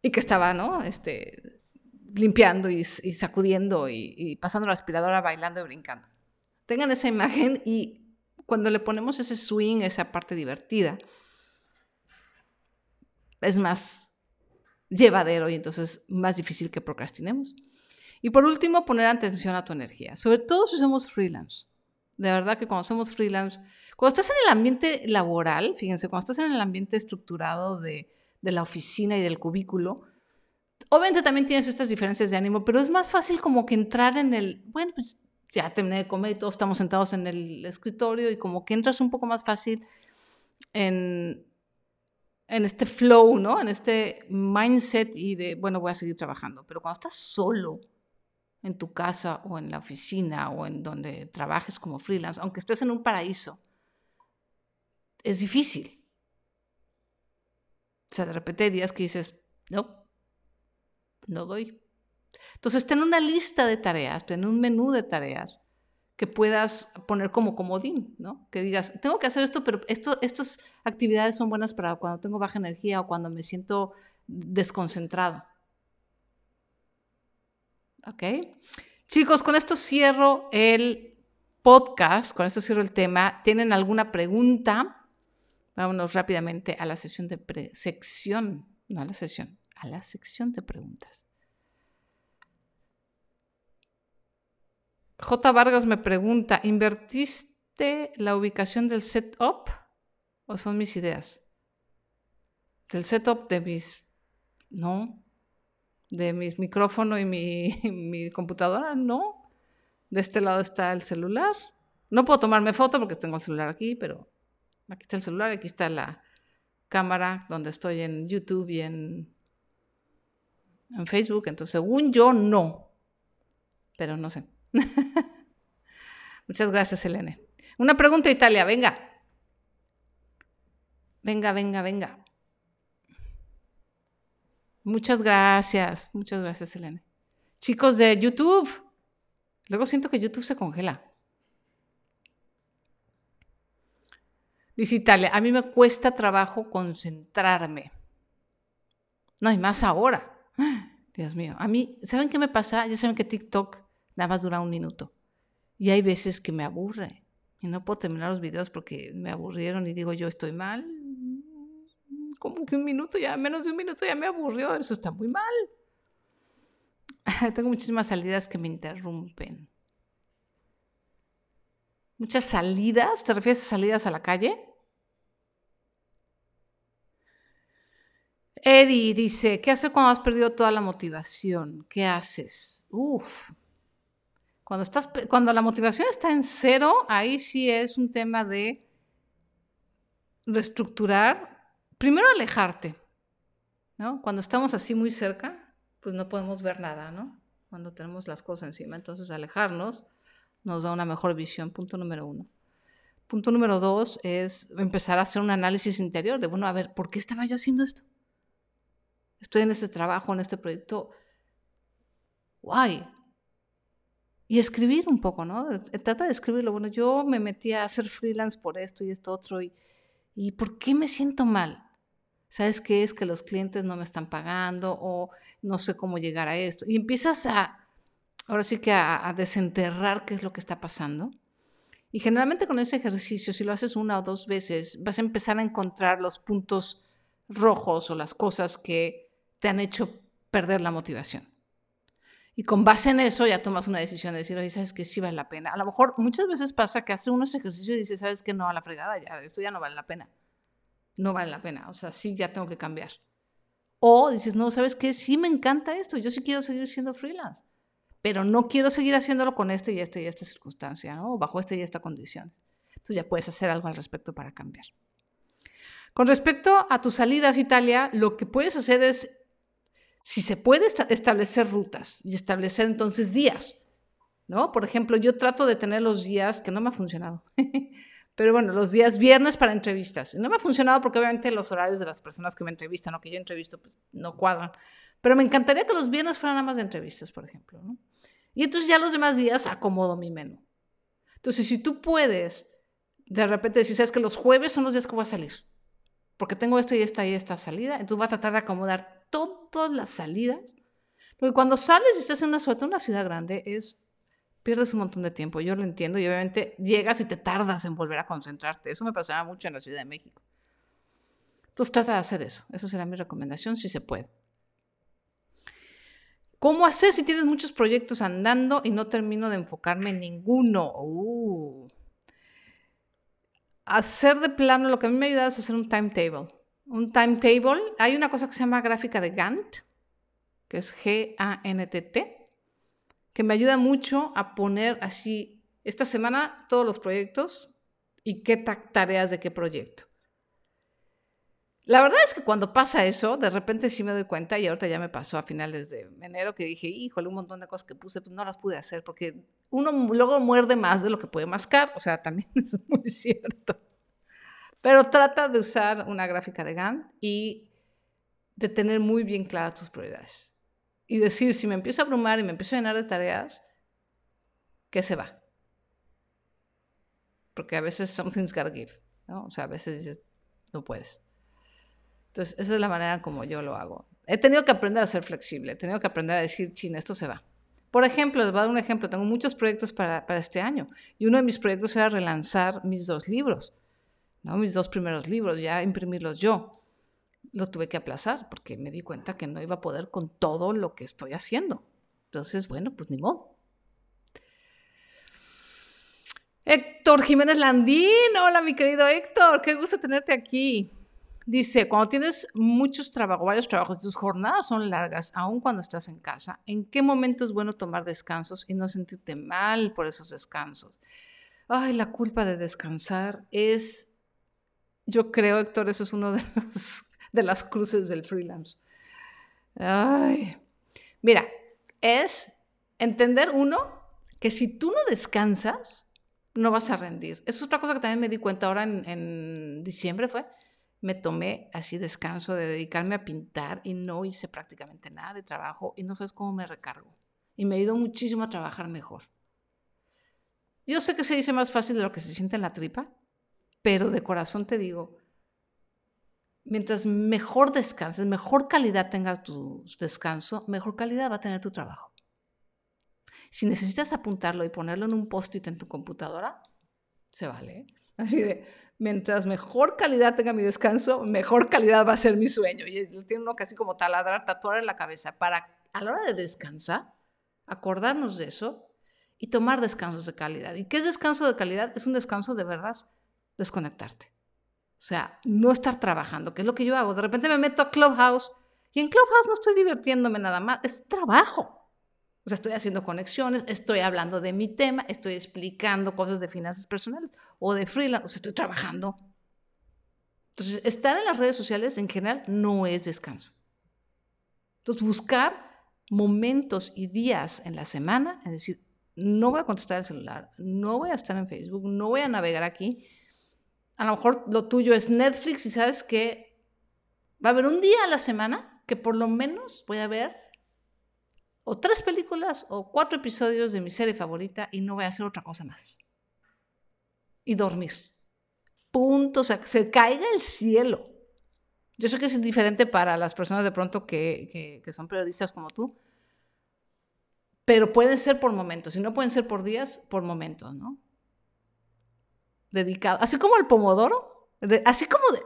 y que estaba, ¿no? Este, limpiando y, sacudiendo y, y, pasando la aspiradora, bailando y brincando. Tengan esa imagen y cuando le ponemos ese swing, esa parte divertida, es más llevadero y entonces más difícil que procrastinemos. Y por último, poner atención a tu energía, sobre todo si somos freelance. De verdad que cuando somos freelance, cuando estás en el ambiente laboral, fíjense, cuando estás en el ambiente estructurado de, la oficina y del cubículo, obviamente también tienes estas diferencias de ánimo, pero es más fácil como que entrar en el, bueno, pues ya terminé de comer y todos estamos sentados en el escritorio y como que entras un poco más fácil en, en este flow, ¿no? En este mindset y de, bueno, voy a seguir trabajando. Pero cuando estás solo en tu casa o en la oficina o en donde trabajes como freelance, aunque estés en un paraíso, es difícil. O sea, de repente hay días que dices, no, no doy. Entonces, ten una lista de tareas, ten un menú de tareas que puedas poner como comodín, ¿no? Que digas, tengo que hacer esto, pero esto, estas actividades son buenas para cuando tengo baja energía o cuando me siento desconcentrado. ¿Ok? Chicos, con esto cierro el podcast, con esto cierro el tema. ¿Tienen alguna pregunta? Vámonos rápidamente a la sesión de sección, no a la sesión, a la sección de preguntas. J. Vargas me pregunta, ¿invertiste la ubicación del setup o son mis ideas? Del setup de mis... No. De mis micrófonos y mi, mi computadora, no. De este lado está el celular. No puedo tomarme foto porque tengo el celular aquí, pero aquí está el celular, aquí está la cámara donde estoy en YouTube y en, en Facebook. Entonces, según yo, no. Pero no sé. Muchas gracias, Elena. Una pregunta, Italia, venga. Venga, venga, venga. Muchas gracias, muchas gracias, Elena. Chicos de YouTube, luego siento que YouTube se congela. Dice Italia, a mí me cuesta trabajo concentrarme. No, hay más ahora. Dios mío, a mí, ¿saben qué me pasa? Ya saben que TikTok nada más dura un minuto. Y hay veces que me aburre y no puedo terminar los videos porque me aburrieron y digo yo estoy mal. Como que un minuto ya, menos de un minuto ya me aburrió, eso está muy mal. Tengo muchísimas salidas que me interrumpen. muchas salidas. ¿Te refieres a salidas a la calle? Eri dice, ¿qué hacer cuando has perdido toda la motivación? ¿Qué haces? Uf. Cuando, estás, cuando la motivación está en cero, ahí sí es un tema de reestructurar. Primero alejarte, ¿no? Cuando estamos así muy cerca, pues no podemos ver nada, ¿no? Cuando tenemos las cosas encima. Entonces alejarnos nos da una mejor visión, punto número uno. Punto número dos es empezar a hacer un análisis interior de, bueno, a ver, ¿por qué estaba yo haciendo esto? estoy en este trabajo, en este proyecto, guay. Y escribir un poco, ¿no? Trata de escribirlo. Bueno, yo me metí a hacer freelance por esto y esto otro, y, y ¿por qué me siento mal? ¿Sabes qué es? Que los clientes no me están pagando o no sé cómo llegar a esto. Y empiezas a, ahora sí que a, a desenterrar qué es lo que está pasando. Y generalmente con ese ejercicio, si lo haces una o dos veces, vas a empezar a encontrar los puntos rojos o las cosas que te han hecho perder la motivación. Y con base en eso ya tomas una decisión de decir, oye, sabes que sí vale la pena. A lo mejor muchas veces pasa que hace unos ejercicios y dices, sabes que no, a la fregada, ya, esto ya no vale la pena. No vale la pena, o sea, sí, ya tengo que cambiar. O dices, no, ¿sabes qué? Sí me encanta esto, yo sí quiero seguir siendo freelance, pero no quiero seguir haciéndolo con este y este y esta circunstancia, ¿no? Bajo esta y esta condición. Entonces ya puedes hacer algo al respecto para cambiar. Con respecto a tus salidas, Italia, lo que puedes hacer es si se puede establecer rutas y establecer entonces días, ¿no? Por ejemplo, yo trato de tener los días, que no me ha funcionado, pero bueno, los días viernes para entrevistas. No me ha funcionado porque obviamente los horarios de las personas que me entrevistan o que yo entrevisto pues, no cuadran, pero me encantaría que los viernes fueran nada más de entrevistas, por ejemplo. Y entonces ya los demás días acomodo mi menú. Entonces, si tú puedes de repente decir, sabes que los jueves son los días que voy a salir, porque tengo esto y esta y esta salida, entonces voy a tratar de acomodar todas las salidas. Porque cuando sales y estás en una, una ciudad grande, es pierdes un montón de tiempo. Yo lo entiendo y obviamente llegas y te tardas en volver a concentrarte. Eso me pasaba mucho en la Ciudad de México. Entonces trata de hacer eso. Esa será mi recomendación si se puede. ¿Cómo hacer si tienes muchos proyectos andando y no termino de enfocarme en ninguno? Uh. Hacer de plano, lo que a mí me ayuda es hacer un timetable un timetable. Hay una cosa que se llama gráfica de Gantt, que es G-A-N-T-T, que me ayuda mucho a poner así esta semana todos los proyectos y qué tareas de qué proyecto. La verdad es que cuando pasa eso, de repente sí me doy cuenta, y ahorita ya me pasó a finales de enero, que dije, híjole, un montón de cosas que puse, pues no las pude hacer, porque uno luego muerde más de lo que puede mascar, o sea, también es muy cierto. Pero trata de usar una gráfica de Gantt y de tener muy bien claras tus prioridades. Y decir, si me empiezo a abrumar y me empiezo a llenar de tareas, ¿qué se va? Porque a veces something's gotta give, ¿no? O sea, a veces dices, no puedes. Entonces, esa es la manera como yo lo hago. He tenido que aprender a ser flexible, he tenido que aprender a decir, chin, esto se va. Por ejemplo, les voy a dar un ejemplo. Tengo muchos proyectos para, para este año y uno de mis proyectos era relanzar mis dos libros. Mis dos primeros libros, ya imprimirlos yo. Lo tuve que aplazar porque me di cuenta que no iba a poder con todo lo que estoy haciendo. Entonces, bueno, pues ni modo. Héctor Jiménez Landín, hola mi querido Héctor, qué gusto tenerte aquí. Dice, cuando tienes muchos trabajos, varios trabajos, tus jornadas son largas, aun cuando estás en casa, ¿en qué momento es bueno tomar descansos y no sentirte mal por esos descansos? Ay, la culpa de descansar es yo creo, Héctor, eso es uno de, de las cruces del freelance. Ay. Mira, es entender uno que si tú no descansas, no vas a rendir. Esa es otra cosa que también me di cuenta ahora en, en diciembre fue, me tomé así descanso de dedicarme a pintar y no hice prácticamente nada de trabajo y no sabes cómo me recargo. Y me ido muchísimo a trabajar mejor. Yo sé que se dice más fácil de lo que se siente en la tripa, pero de corazón te digo, mientras mejor descanses, mejor calidad tenga tu descanso, mejor calidad va a tener tu trabajo. Si necesitas apuntarlo y ponerlo en un post-it en tu computadora, se vale. Así de, mientras mejor calidad tenga mi descanso, mejor calidad va a ser mi sueño. Y tiene uno casi como taladrar, tatuar en la cabeza para a la hora de descansar, acordarnos de eso y tomar descansos de calidad. ¿Y qué es descanso de calidad? Es un descanso de verdad, desconectarte. O sea, no estar trabajando, que es lo que yo hago. De repente me meto a Clubhouse y en Clubhouse no estoy divirtiéndome nada más, es trabajo. O sea, estoy haciendo conexiones, estoy hablando de mi tema, estoy explicando cosas de finanzas personales o de freelance, o sea, estoy trabajando. Entonces, estar en las redes sociales en general no es descanso. Entonces, buscar momentos y días en la semana, es decir, no voy a contestar el celular, no voy a estar en Facebook, no voy a navegar aquí. A lo mejor lo tuyo es Netflix y sabes que va a haber un día a la semana que por lo menos voy a ver o tres películas o cuatro episodios de mi serie favorita y no voy a hacer otra cosa más. Y dormir. Punto. O sea, se caiga el cielo. Yo sé que es diferente para las personas de pronto que, que son periodistas como tú, pero pueden ser por momentos, si no pueden ser por días, por momentos, ¿no? Dedicado, así como el pomodoro, así como, de,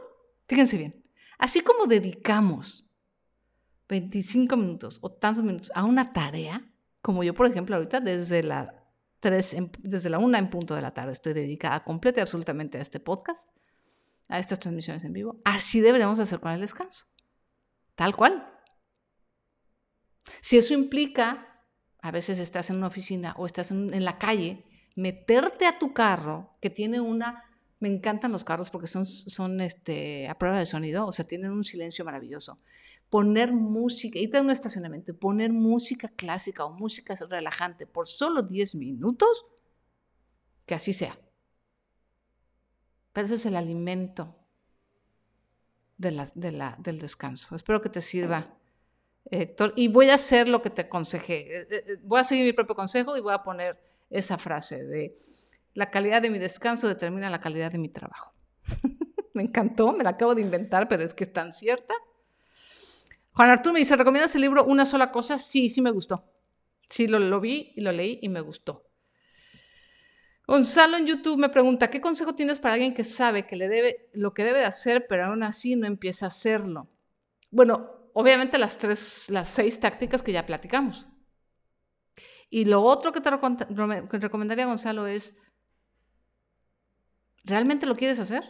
fíjense bien, así como dedicamos 25 minutos o tantos minutos a una tarea, como yo, por ejemplo, ahorita desde la 3, desde la 1 en punto de la tarde estoy dedicada completa y absolutamente a este podcast, a estas transmisiones en vivo, así deberíamos hacer con el descanso, tal cual. Si eso implica a veces estás en una oficina o estás en, la calle, meterte a tu carro que tiene una... Me encantan los carros porque son, son este, a prueba de sonido, o sea, tienen un silencio maravilloso. Poner música, irte a un estacionamiento, poner música clásica o música relajante por solo 10 minutos, que así sea. Pero ese es el alimento de la, del descanso. Espero que te sirva Héctor, y voy a hacer lo que te aconsejé. Eh, eh, eh, voy a seguir mi propio consejo y voy a poner esa frase de la calidad de mi descanso determina la calidad de mi trabajo. me encantó, me la acabo de inventar, pero es que es tan cierta. Juan Arturo me dice, ¿recomiendas el libro Una sola cosa? Sí, sí me gustó. Sí, lo, vi y lo leí y me gustó. Gonzalo en YouTube me pregunta, ¿qué consejo tienes para alguien que sabe que le debe lo que debe de hacer, pero aún así no empieza a hacerlo? Bueno, obviamente las tres, las seis tácticas que ya platicamos. Y lo otro que te recomendaría, Gonzalo, es, ¿realmente lo quieres hacer?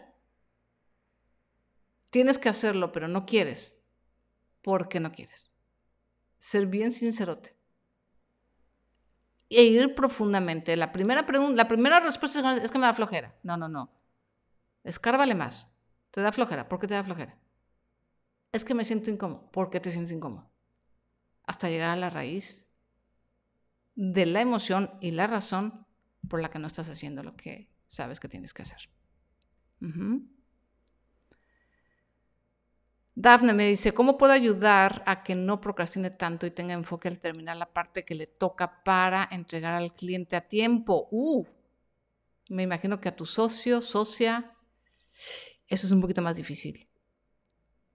Tienes que hacerlo, pero no quieres. ¿Por qué no quieres? Ser bien sincerote. E ir profundamente. La primera, la primera respuesta es que me da flojera. No, no, no. Escárvale más. Te da flojera. ¿Por qué te da flojera? es que me siento incómodo. ¿Por qué te sientes incómodo? Hasta llegar a la raíz de la emoción y la razón por la que no estás haciendo lo que sabes que tienes que hacer. Dafne me dice, ¿cómo puedo ayudar a que no procrastine tanto y tenga enfoque al terminar la parte que le toca para entregar al cliente a tiempo? Uh, me imagino que a tu socio, socia, eso es un poquito más difícil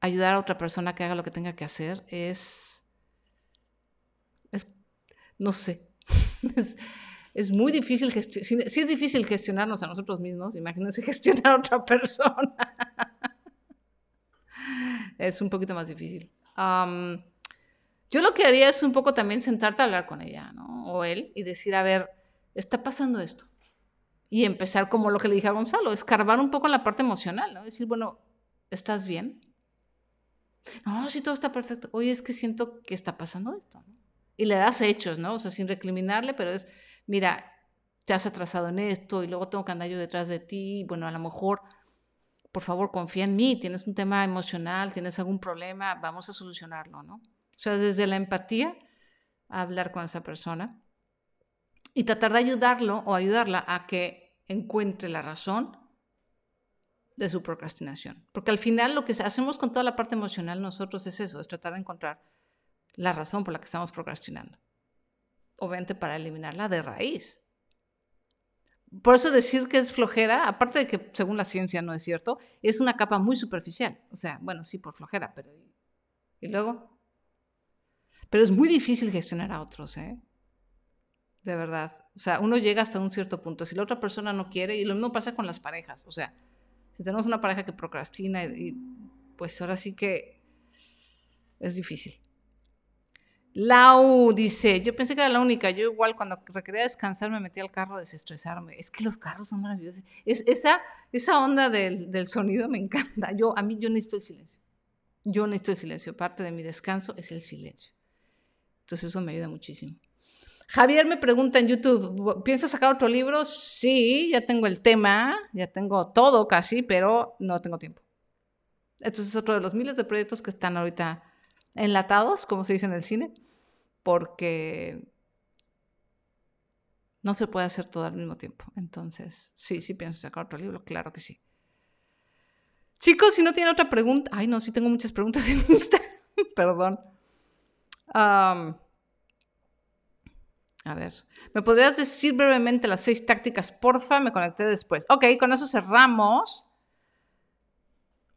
ayudar a otra persona que haga lo que tenga que hacer es, no sé, es, muy difícil, si, es difícil gestionarnos a nosotros mismos, imagínense gestionar a otra persona. es un poquito más difícil. yo lo que haría es un poco también sentarte a hablar con ella, ¿no? O él, y decir, a ver, está pasando esto. Y empezar como lo que le dije a Gonzalo, escarbar un poco en la parte emocional, ¿no? Decir, bueno, ¿estás bien? No, si todo está perfecto. Oye, es que siento que está pasando esto. Y le das hechos, ¿no? O sea, sin recriminarle, pero es, mira, te has atrasado en esto y luego tengo que andar yo detrás de ti. Bueno, a lo mejor, por favor, confía en mí. Tienes un tema emocional, tienes algún problema, vamos a solucionarlo, ¿no? O sea, desde la empatía, hablar con esa persona y tratar de ayudarlo o ayudarla a que encuentre la razón de su procrastinación. Porque al final lo que hacemos con toda la parte emocional nosotros es eso, es tratar de encontrar la razón por la que estamos procrastinando. Obviamente para eliminarla de raíz. Por eso decir que es flojera, aparte de que según la ciencia no es cierto, es una capa muy superficial. O sea, bueno, sí por flojera, pero... ¿Y luego? Pero es muy difícil gestionar a otros, ¿eh? De verdad. O sea, uno llega hasta un cierto punto. Si la otra persona no quiere, y lo mismo pasa con las parejas. O sea, si tenemos una pareja que procrastina, y, pues ahora sí que es difícil. Lau dice, yo pensé que era la única, yo igual cuando requería descansar me metí al carro a desestresarme. Es que los carros son maravillosos. Es, esa, esa onda del, del, sonido me encanta. Yo, a mí yo necesito el silencio. Yo necesito el silencio. Parte de mi descanso es el silencio. Entonces eso me ayuda muchísimo. Javier me pregunta en YouTube, ¿piensas sacar otro libro? Sí, ya tengo el tema, ya tengo todo casi, pero no tengo tiempo. Entonces es otro de los miles de proyectos que están ahorita enlatados, como se dice en el cine, porque no se puede hacer todo al mismo tiempo. Entonces, sí, sí pienso sacar otro libro, claro que sí. Chicos, si no tienen otra pregunta, ay no, sí tengo muchas preguntas en Instagram, perdón. a ver, ¿me podrías decir brevemente las seis tácticas? Porfa, me conecté después. Ok, con eso cerramos.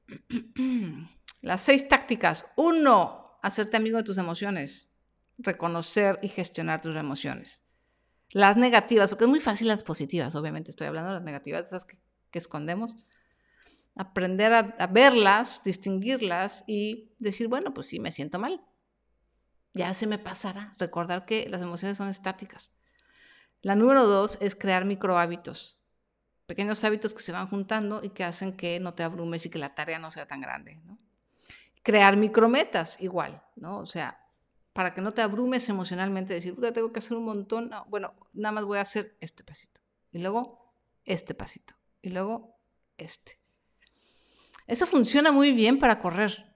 Las seis tácticas. Uno, hacerte amigo de tus emociones, reconocer y gestionar tus emociones. Las negativas, porque es muy fácil las positivas, obviamente estoy hablando de las negativas, esas que, escondemos. Aprender a, verlas, distinguirlas y decir, bueno, pues sí, me siento mal. Ya se me pasará. Recordar que las emociones son estáticas. La número dos es crear micro hábitos. Pequeños hábitos que se van juntando y que hacen que no te abrumes y que la tarea no sea tan grande. Crear micrometas igual, ¿no? O sea, para que no te abrumes emocionalmente, decir, tengo que hacer un montón, bueno, nada más voy a hacer este pasito, y luego este pasito, y luego este. Eso funciona muy bien para correr.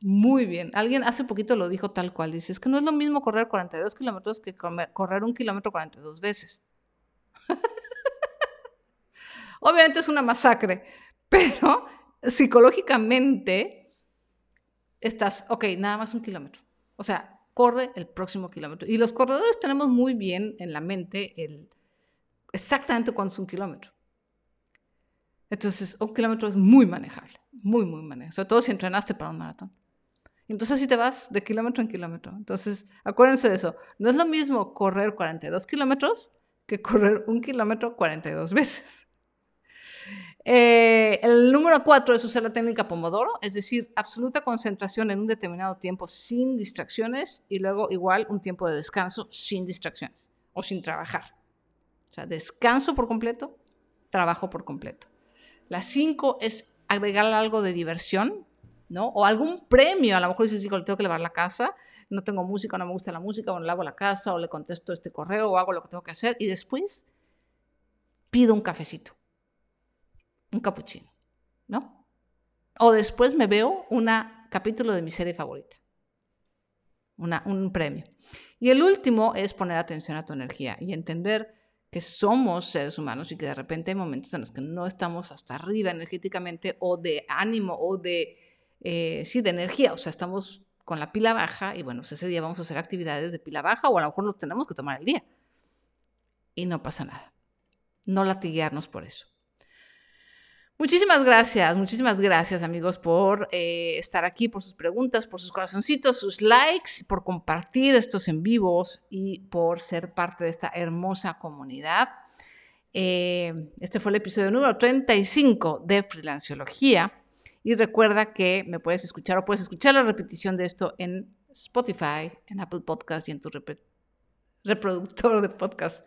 Muy bien. Alguien hace poquito lo dijo tal cual. Dice, es que no es lo mismo correr 42 kilómetros que correr un kilómetro 42 veces. Obviamente es una masacre, pero psicológicamente estás, ok, nada más un kilómetro. O sea, corre el próximo kilómetro. Y los corredores tenemos muy bien en la mente el, exactamente cuánto es un kilómetro. Entonces, un kilómetro es muy manejable, muy, muy manejable. Sobre todo si entrenaste para un maratón. Entonces, así te vas de kilómetro en kilómetro. Entonces, acuérdense de eso. No es lo mismo correr 42 kilómetros que correr un kilómetro 42 veces. Eh, el número cuatro es usar la técnica Pomodoro, es decir, absoluta concentración en un determinado tiempo sin distracciones y luego igual un tiempo de descanso sin distracciones o sin trabajar. O sea, descanso por completo, trabajo por completo. La cinco es agregar algo de diversión, ¿no? O algún premio. A lo mejor dices, digo, le tengo que lavar la casa, no tengo música, no me gusta la música, o le lavo la casa, o le contesto este correo, o hago lo que tengo que hacer, y después pido un cafecito un capuchino, ¿no? O después me veo un capítulo de mi serie favorita, un premio. Y el último es poner atención a tu energía y entender que somos seres humanos y que de repente hay momentos en los que no estamos hasta arriba energéticamente o de ánimo o de, eh, sí, de energía, o sea, estamos con la pila baja y bueno, pues ese día vamos a hacer actividades de pila baja o a lo mejor nos tenemos que tomar el día. Y no pasa nada. No latiguearnos por eso. Muchísimas gracias, muchísimas gracias amigos por eh, estar aquí, por sus preguntas, por sus corazoncitos, sus likes, por compartir estos en vivos y por ser parte de esta hermosa comunidad. Eh, este fue el episodio número 35 de Freelanciología y recuerda que me puedes escuchar o puedes escuchar la repetición de esto en Spotify, en Apple Podcast y en tu reproductor de podcast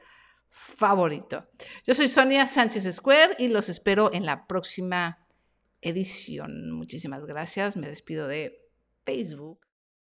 favorito. Yo soy Sonia Sánchez Square y los espero en la próxima edición. Muchísimas gracias. Me despido de Facebook.